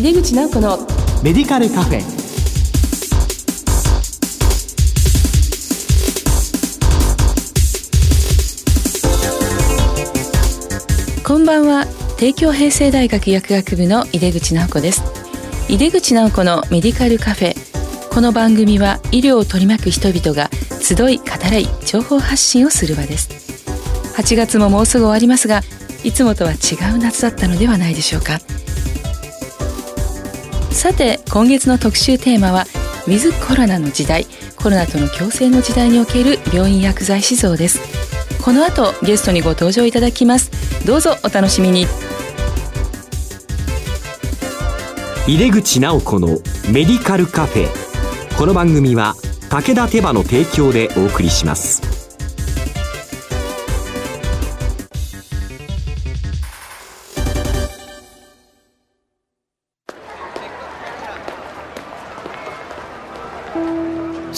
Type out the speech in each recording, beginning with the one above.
井出口直子のメディカルカフェ。こんばんは。帝京平成大学薬学部の井出口直子です。井出口直子のメディカルカフェ。この番組は医療を取り巻く人々が集い語らい情報発信をする場です。8月ももうすぐ終わりますがいつもとは違う夏だったのではないでしょうかさて今月の特集テーマはウィズコロナの時代コロナとの共生の時代における病院薬剤師像です。この後ゲストにご登場いただきます。どうぞお楽しみに。入れ口直子のメディカルカフェ。この番組は武田手羽の提供でお送りします。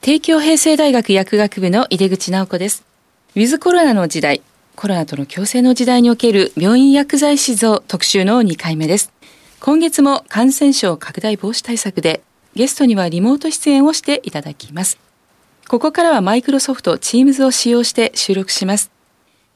帝京平成大学薬学部の井出口直子です。ウィズコロナの時代コロナとの共生の時代における病院薬剤師像特集の2回目です。今月も感染症拡大防止対策でゲストにはリモート出演をしていただきます。ここからはマイクロソフト Teams を使用して収録します。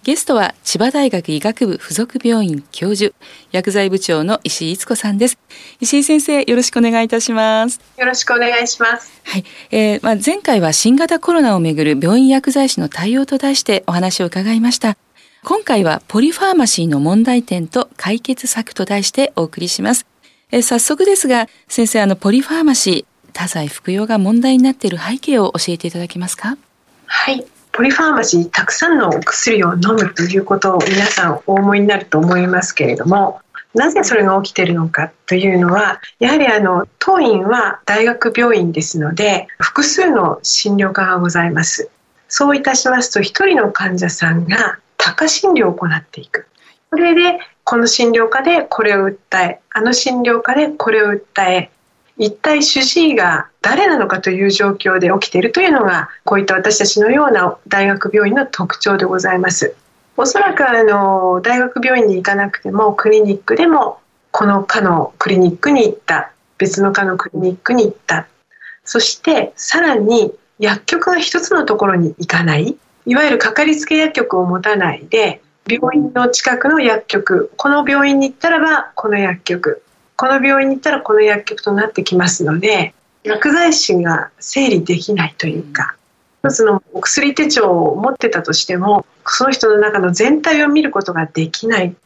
ゲストは千葉大学医学部附属病院教授薬剤部長の石井逸子さんです。石井先生よろしくお願いいたします。よろしくお願いします。はい、えー、まあ前回は新型コロナをめぐる病院薬剤師の対応と題してお話を伺いました。今回はポリファーマシーの問題点と解決策と題してお送りします。えー、早速ですが先生あのポリファーマシー多剤服用が問題になっている背景を教えていただけますか？はいポリファーマシーたくさんのお薬を飲むということを皆さんお思いになると思いますけれどもなぜそれが起きているのかというのはやはりあの当院は大学病院ですので複数の診療科がございます。そういたしますと1人の患者さんが多科診療を行っていく。それでこの診療科でこれを訴えあの診療科でこれを訴え一体主治医が誰なのかという状況で起きているというのがこういった私たちのような大学病院の特徴でございます。おそらくあの大学病院に行かなくてもクリニックでもこの科のクリニックに行った別の科のクリニックに行った。そしてさらに薬局が一つのところに行かない。いわゆるかかりつけ薬局を持たないで病院の近くの薬局この病院に行ったらばこの薬局。この病院に行ったらこの薬局となってきますので薬剤師が整理できないというか一つのお薬手帳を持ってたとしてもその人の中の全体を見ることができない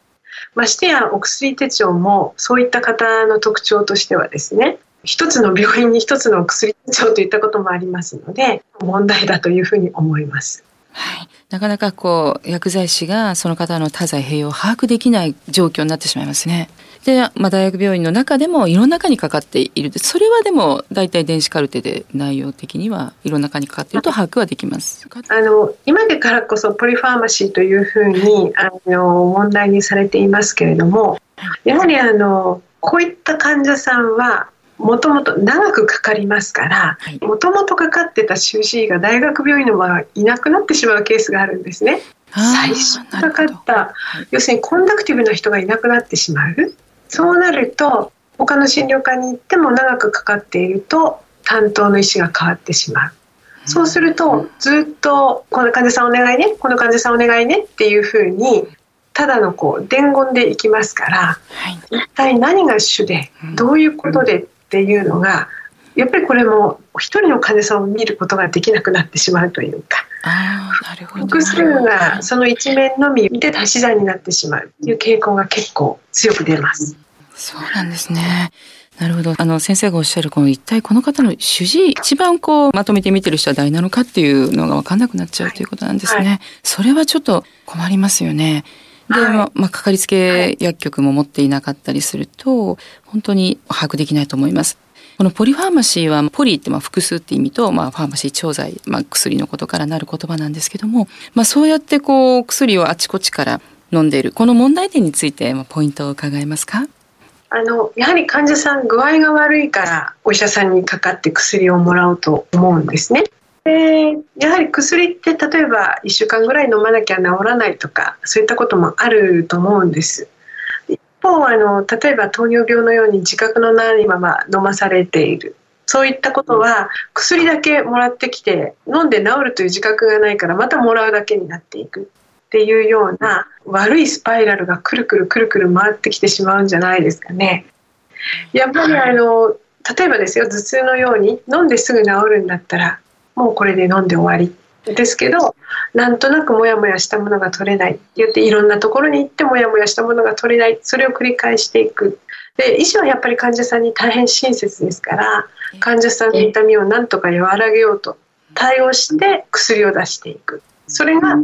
ましてやお薬手帳もそういった方の特徴としてはですね一つの病院に一つのお薬手帳といったこともありますので問題だというふうに思います。はい、なかなかこう薬剤師がその方の多剤併用を把握できない状況になってしまいますね。で、まあ、大学病院の中でもいろんな科にかかっている。それはでも大体電子カルテで内容的にはいろんな科にかかっていると把握はできます。あの今でからこそポリファーマシーというふうにあの問題にされていますけれどもやはりあのこういった患者さんはもともと長くかかりますからもともとかかってた主治医が大学病院の場合いなくなってしまうケースがあるんですね。最初かかった要するにコンダクティブな人がいなくなってしまう。そうなると他の診療科に行っても長くかかっていると担当の医師が変わってしまう。そうするとずっと「この患者さんお願いねこの患者さんお願いね」っていうふうにただのこう伝言でいきますから、はい、一体何が主でどういうことでっていうのがやっぱりこれも一人の患者さんを見ることができなくなってしまうというか複数がその一面のみ見て足し算になってしまうという傾向が結構強く出ます。そうなんですね。なるほど。あの、先生がおっしゃる、この一体この方の主治医、一番こう、まとめて見てる人は誰なのかっていうのが分かんなくなっちゃうということなんですね。はいはい、それはちょっと困りますよね。で、はい、まあ、まあ、かかりつけ薬局も持っていなかったりすると、本当に把握できないと思います。このポリファーマシーは、ポリってまあ複数って意味と、まあ、ファーマシー調剤、まあ、薬のことからなる言葉なんですけども、まあ、そうやってこう、薬をあちこちから飲んでいる、この問題点について、まあ、ポイントを伺えますか？あのやはり患者さん具合が悪いからお医者さんにかかって薬をもらうと思うんですね。でやはり薬って例えば1週間ぐらい飲まなきゃ治らないとかそういったこともあると思うんです。一方あの例えば糖尿病のように自覚のないまま飲まされているそういったことは薬だけもらってきて飲んで治るという自覚がないからまたもらうだけになっていくっていうような悪いスパイラルがくるくるくるくる回ってきてしまうんじゃないですかね。やっぱりあの例えばですよ頭痛のように飲んですぐ治るんだったらもうこれで飲んで終わり。ですけどなんとなくモヤモヤしたものが取れない。って言っていろんなところに行ってモヤモヤしたものが取れない。それを繰り返していく。で医師はやっぱり患者さんに大変親切ですから患者さんの痛みをなんとか和らげようと対応して薬を出していく。それが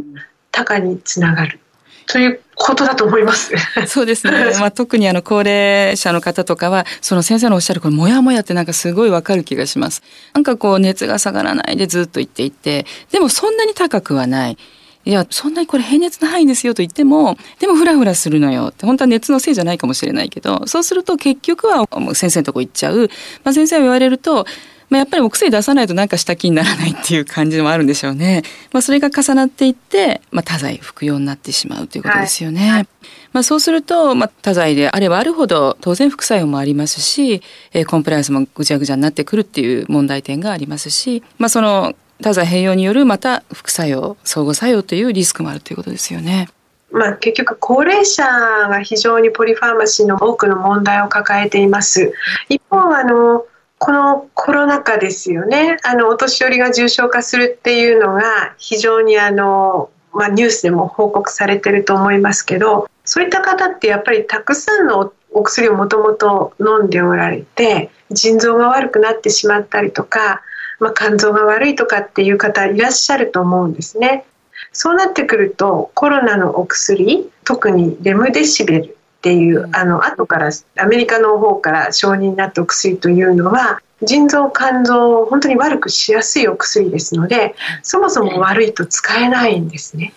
多価につながるということだと思います。そうですね。まあ、特にあの高齢者の方とかは、その先生のおっしゃるこのモヤモヤってなんかすごいわかる気がします。なんかこう熱が下がらないでずっと言っていて、でもそんなに高くはない。いや、そんなにこれ平熱の範囲ですよと言っても、でもフラフラするのよって、本当は熱のせいじゃないかもしれないけど、そうすると結局は先生のとこ行っちゃう。まあ、先生は言われると、まあ、やっぱりお薬出さないとなんかした気にならないっていう感じもあるんでしょうね。まあ、それが重なっていって、まあ、多剤服用になってしまうということですよね。はい、まあ、そうすると、まあ、多剤であればあるほど当然副作用もありますし、えー、コンプライアンスもぐちゃぐちゃになってくるっていう問題点がありますし、まあ、その多剤併用によるまた副作用相互作用というリスクもあるということですよね。まあ、結局高齢者が非常にポリファーマシーの多くの問題を抱えています。一方あのこのコロナ禍ですよねあのお年寄りが重症化するっていうのが非常にあの、まあ、ニュースでも報告されてると思いますけどそういった方ってやっぱりたくさんのお薬をもともと飲んでおられて腎臓が悪くなってしまったりとか、まあ、肝臓が悪いとかっていう方いらっしゃると思うんですね。そうなってくるとコロナのお薬特にレムデシベルっていうあの後からアメリカの方から承認になったお薬というのは腎臓肝臓を本当に悪くしやすいお薬ですのでそもそも悪いと使えないんですね。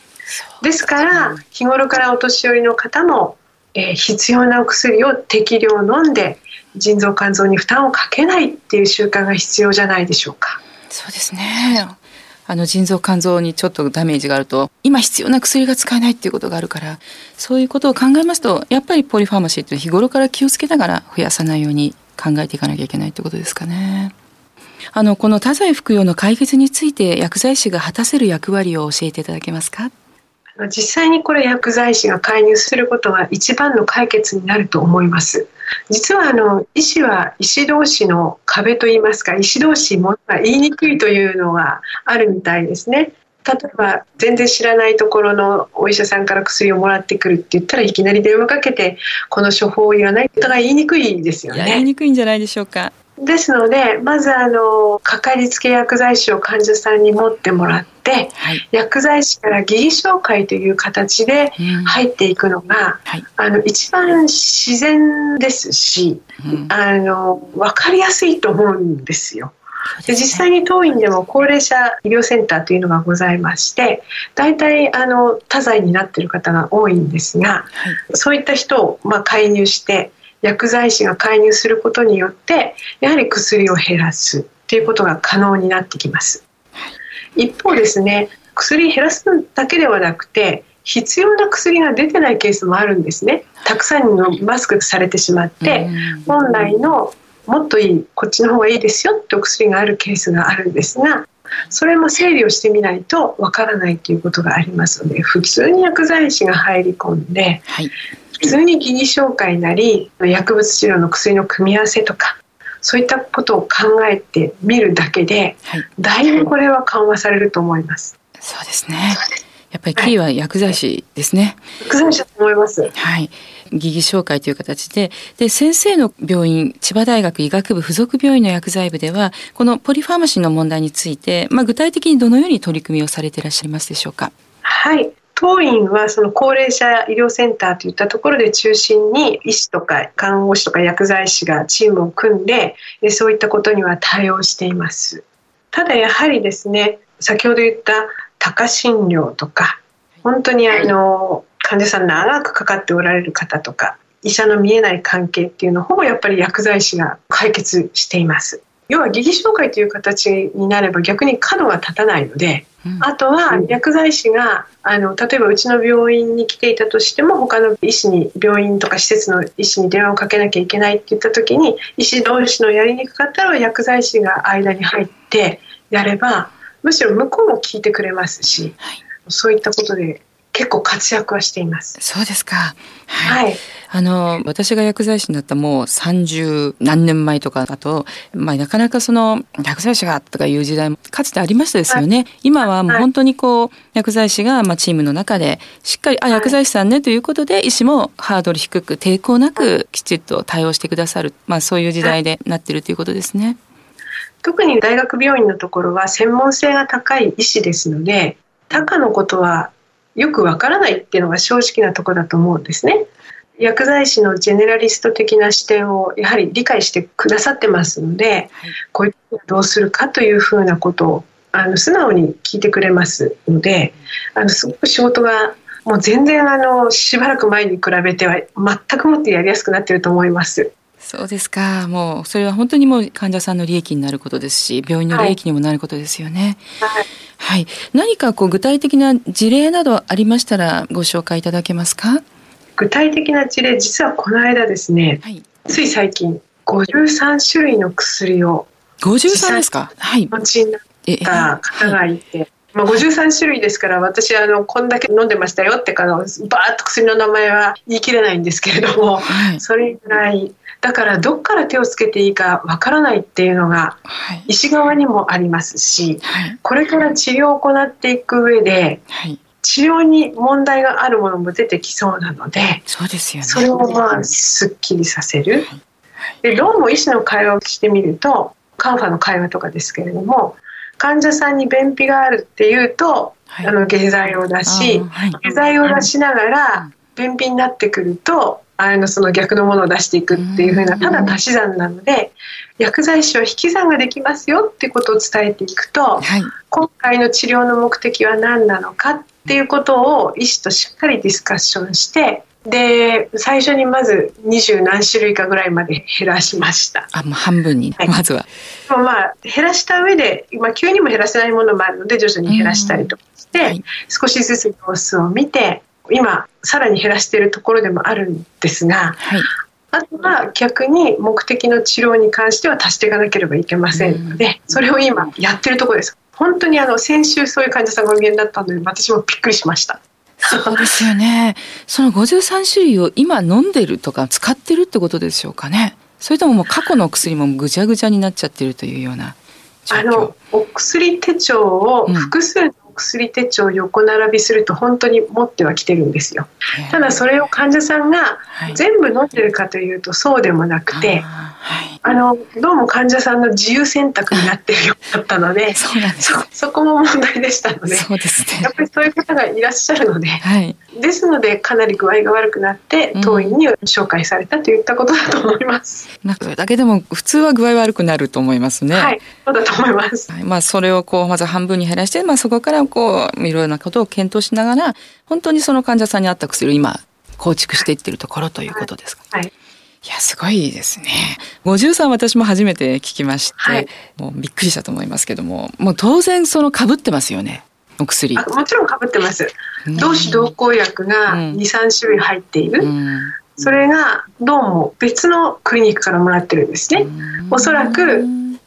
ですから日頃からお年寄りの方も、えー、必要なお薬を適量飲んで腎臓肝臓に負担をかけないっていう習慣が必要じゃないでしょうか。そうですねあの腎臓肝臓にちょっとダメージがあると今必要な薬が使えないっていうことがあるからそういうことを考えますとやっぱりポリファーマシーって日頃から気をつけながら増やさないように考えていかなきゃいけないってことですかね。あのこの多剤服用の解決について薬剤師が果たせる役割を教えていただけますか？実際にこれ薬剤師が介入することが一番の解決になると思います実はあの医師は医師同士の壁といいますか医師同士も言いにくいというのがあるみたいですね例えば全然知らないところのお医者さんから薬をもらってくるって言ったらいきなり電話かけてこの処方を言わないとが言いにくいですよね。言いにくいんじゃないでしょうか。ですのでまずあのかかりつけ薬剤師を患者さんに持ってもらって、はい、薬剤師から疑義紹介という形で入っていくのが、あの一番自然ですし、うん、あの分かりやすいと思うんですよ。で実際に当院でも高齢者医療センターというのがございまして大体あの多剤になっている方が多いんですが、はい、そういった人をまあ介入して薬剤師が介入することによってやはり薬を減らすということが可能になってきます。一方ですね薬減らすだけではなくて必要な薬が出てないケースもあるんですね。たくさんのマスクされてしまって本来のもっといいこっちの方がいいですよってお薬があるケースがあるんですがそれも整理をしてみないとわからないということがありますので普通に薬剤師が入り込んで、はい、普通に疑義紹介なり薬物治療の薬の組み合わせとかそういったことを考えてみるだけで、はい、だいぶこれは緩和されると思います。そうですね。やっぱりキーは薬剤師ですね。薬剤師だと思います。はい。疑義紹介という形でで先生の病院千葉大学医学部附属病院の薬剤部ではこのポリファーマシーの問題について、まあ、具体的にどのように取り組みをされていらっしゃいますでしょうか？はい当院はその高齢者医療センターといったところで中心に医師とか看護師とか薬剤師がチームを組んでそういったことには対応しています。ただやはりですね先ほど言った多価診療とか本当にあの患者さん長くかかっておられる方とか医者の見えない関係っていうのをほぼやっぱり薬剤師が解決しています。要は疑義紹介という形になれば逆に角が立たないのであとは薬剤師があの例えばうちの病院に来ていたとしても他の医師に病院とか施設の医師に電話をかけなきゃいけないって言った時に医師同士のやりにくかったら薬剤師が間に入ってやればむしろ向こうも聞いてくれますし、はい、そういったことで結構活躍はしています。そうですか。はい。はい、あの、私が薬剤師になったもう三十何年前とかだと、まあなかなかその薬剤師がとかいう時代もかつてありましたですよね。はい、今はもう本当にこう、薬剤師がまあチームの中でしっかり、あ、薬剤師さんねということで、医師もハードル低く抵抗なくきちっと対応してくださる、まあそういう時代でなってるということですね。特に大学病院のところは専門性が高い医師ですので、他科のことはよくわからないっていうのが正直なとこだと思うんですね。薬剤師のジェネラリスト的な視点をやはり理解してくださってますので、はい、こういうどうするかというふうなことをあの素直に聞いてくれますのであのすごく仕事がもう全然あのしばらく前に比べては全くもってやりやすくなっていると思います。そうですか。もうそれは本当にもう患者さんの利益になることですし、病院の利益にもなることですよね。はい。はい、何かこう具体的な事例などありましたらご紹介いただけますか？具体的な事例、実はこの間ですね。はい、つい最近53種類の薬を53ですか？はい。持ちになった方がいて。まあ、53種類ですから私あのこんだけ飲んでましたよってかのバーッと薬の名前は言い切れないんですけれども、はい、それぐらいだからどっから手をつけていいかわからないっていうのが医師側にもありますし、はい、これから治療を行っていく上で、はい、治療に問題があるものも出てきそうなのでそうですよ、ね、それをまあすっきりさせる。でどうも医師の会話をしてみるとカンファの会話とかですけれども患者さんに便秘があるっていうと、はい、あの下剤を出し、下剤を出しながら便秘になってくるとあのその逆のものを出していくっていうふうなただ足し算なので薬剤師は引き算ができますよっていうことを伝えていくと、はい、今回の治療の目的は何なのかっていうことを医師としっかりディスカッションしてで最初にまず二十何種類かぐらいまで減らしました。あもう半分に、はい、まずは。まあ減らした上で、まあ、急にも減らせないものもあるので徐々に減らしたりとかして、はい、少しずつ様子を見て今さらに減らしているところでもあるんですが、はい、あとは逆に目的の治療に関しては足していかなければいけませんので、それを今やってるところです。本当にあの先週そういう患者さんがお見えになったので私もびっくりしました。そうですよね。その53種類を今飲んでるとか使ってるってことでしょうかね。それとももう過去の薬もぐちゃぐちゃになっちゃってるというようなあのお薬手帳を複数の薬手帳を横並びすると本当に持ってはきてるんですよ。ただそれを患者さんが全部飲んでるかというとそうでもなくて、あのどうも患者さんの自由選択になってるようだったので そそこも問題でしたのでそうです、ね、やっぱりそういう方がいらっしゃるので、はい、ですのでかなり具合が悪くなって当院に紹介されたといったことだと思います。うん、なんかだけでも普通は具合悪くなると思いますね。はい、そうだと思います。はい、まあそれをこうまず半分に減らして、まあそこからこういろいろなことを検討しながら本当にその患者さんに合った薬を今構築していってるところということですか。はい、はいいや、すごいですね。53私も初めて聞きまして、はい、もうびっくりしたと思いますけども、もう当然その被ってますよね。お薬。もちろん被ってます。同種同効薬が2、3種類入っている。それがどうも別のクリニックからもらってるんですね。おそらく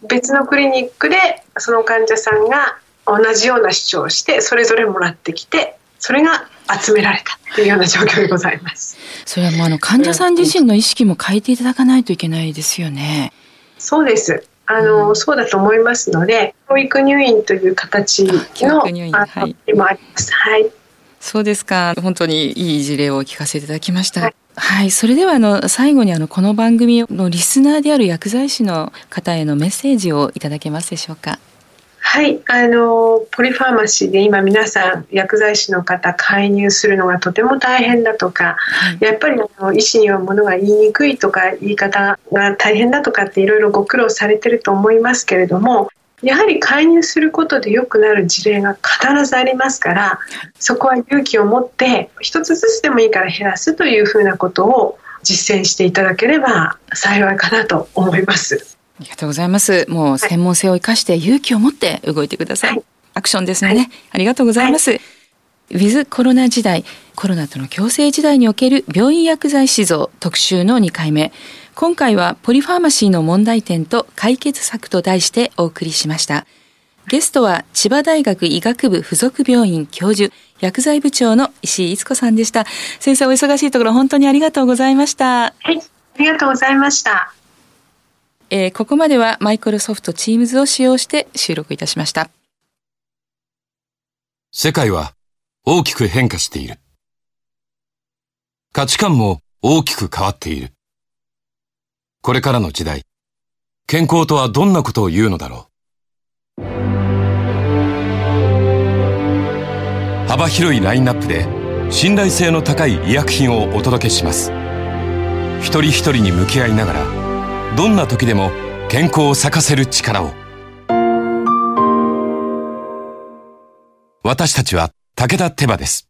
別のクリニックでその患者さんが同じような主張をしてそれぞれもらってきてそれが集められたっていうような状況でございます。それはもうあの患者さん自身の意識も変えていただかないといけないですよね。そうです。あの、うん、そうだと思いますので、教育入院という形の入院、はい、もあります。はい。そうですか。本当にいい事例を聞かせていただきました。はい、はい、それではあの最後にあのこの番組のリスナーである薬剤師の方へのメッセージをいただけますでしょうか。はい、あのポリファーマシーで今皆さん薬剤師の方介入するのがとても大変だとか、はい、やっぱりあの医師にはものが言いにくいとか言い方が大変だとかっていろいろご苦労されてると思いますけれどもやはり介入することで良くなる事例が必ずありますからそこは勇気を持って一つずつでもいいから減らすというふうなことを実践していただければ幸いかなと思います。ありがとうございます。もう専門性を生かして勇気を持って動いてください。はい、アクションですね、はい、ありがとうございます。はい、ウィズコロナ時代、コロナとの共生時代における病院薬剤師像特集の2回目。今回はポリファーマシーの問題点と解決策と題してお送りしました。ゲストは千葉大学医学部附属病院教授、薬剤部長の石井逸子さんでした。先生お忙しいところ本当にありがとうございました。はい、ありがとうございました。えー、ここまではマイクロソフト Teams を使用して収録いたしました。世界は大きく変化している。価値観も大きく変わっている。これからの時代、健康とはどんなことを言うのだろう。幅広いラインナップで信頼性の高い医薬品をお届けします。一人一人に向き合いながらどんな時でも健康を咲かせる力を。私たちは武田手羽です。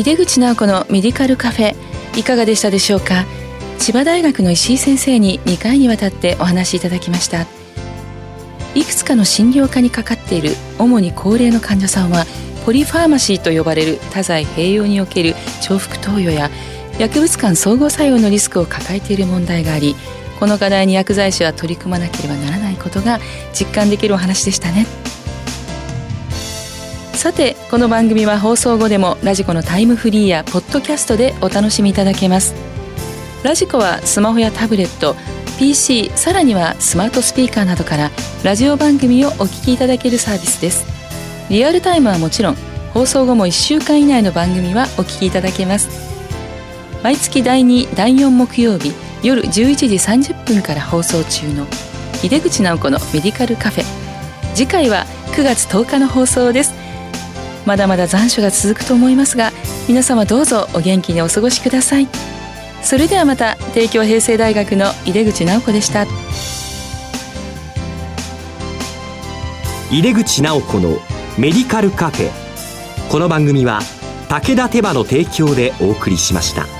井出口直子のメディカルカフェいかがでしたでしょうか？千葉大学の石井先生に2回にわたってお話しいただきましたいくつかの診療科にかかっている主に高齢の患者さんはポリファーマシーと呼ばれる多剤併用における重複投与や薬物間相互作用のリスクを抱えている問題がありこの課題に薬剤師は取り組まなければならないことが実感できるお話でしたね。さてこの番組は放送後でもラジコのタイムフリーやポッドキャストでお楽しみいただけます。ラジコはスマホやタブレット PC さらにはスマートスピーカーなどからラジオ番組をお聞きいただけるサービスです。リアルタイムはもちろん放送後も1週間以内の番組はお聞きいただけます。毎月第2第4木曜日夜11時30分から放送中の井出口直子のメディカルカフェ。次回は9月10日の放送です。まだまだ残暑が続くと思いますが皆様どうぞお元気にお過ごしください。それではまた帝京平成大学の井出口直子でした。井出口直子のメディカルカフェ。この番組は武田手羽の提供でお送りしました。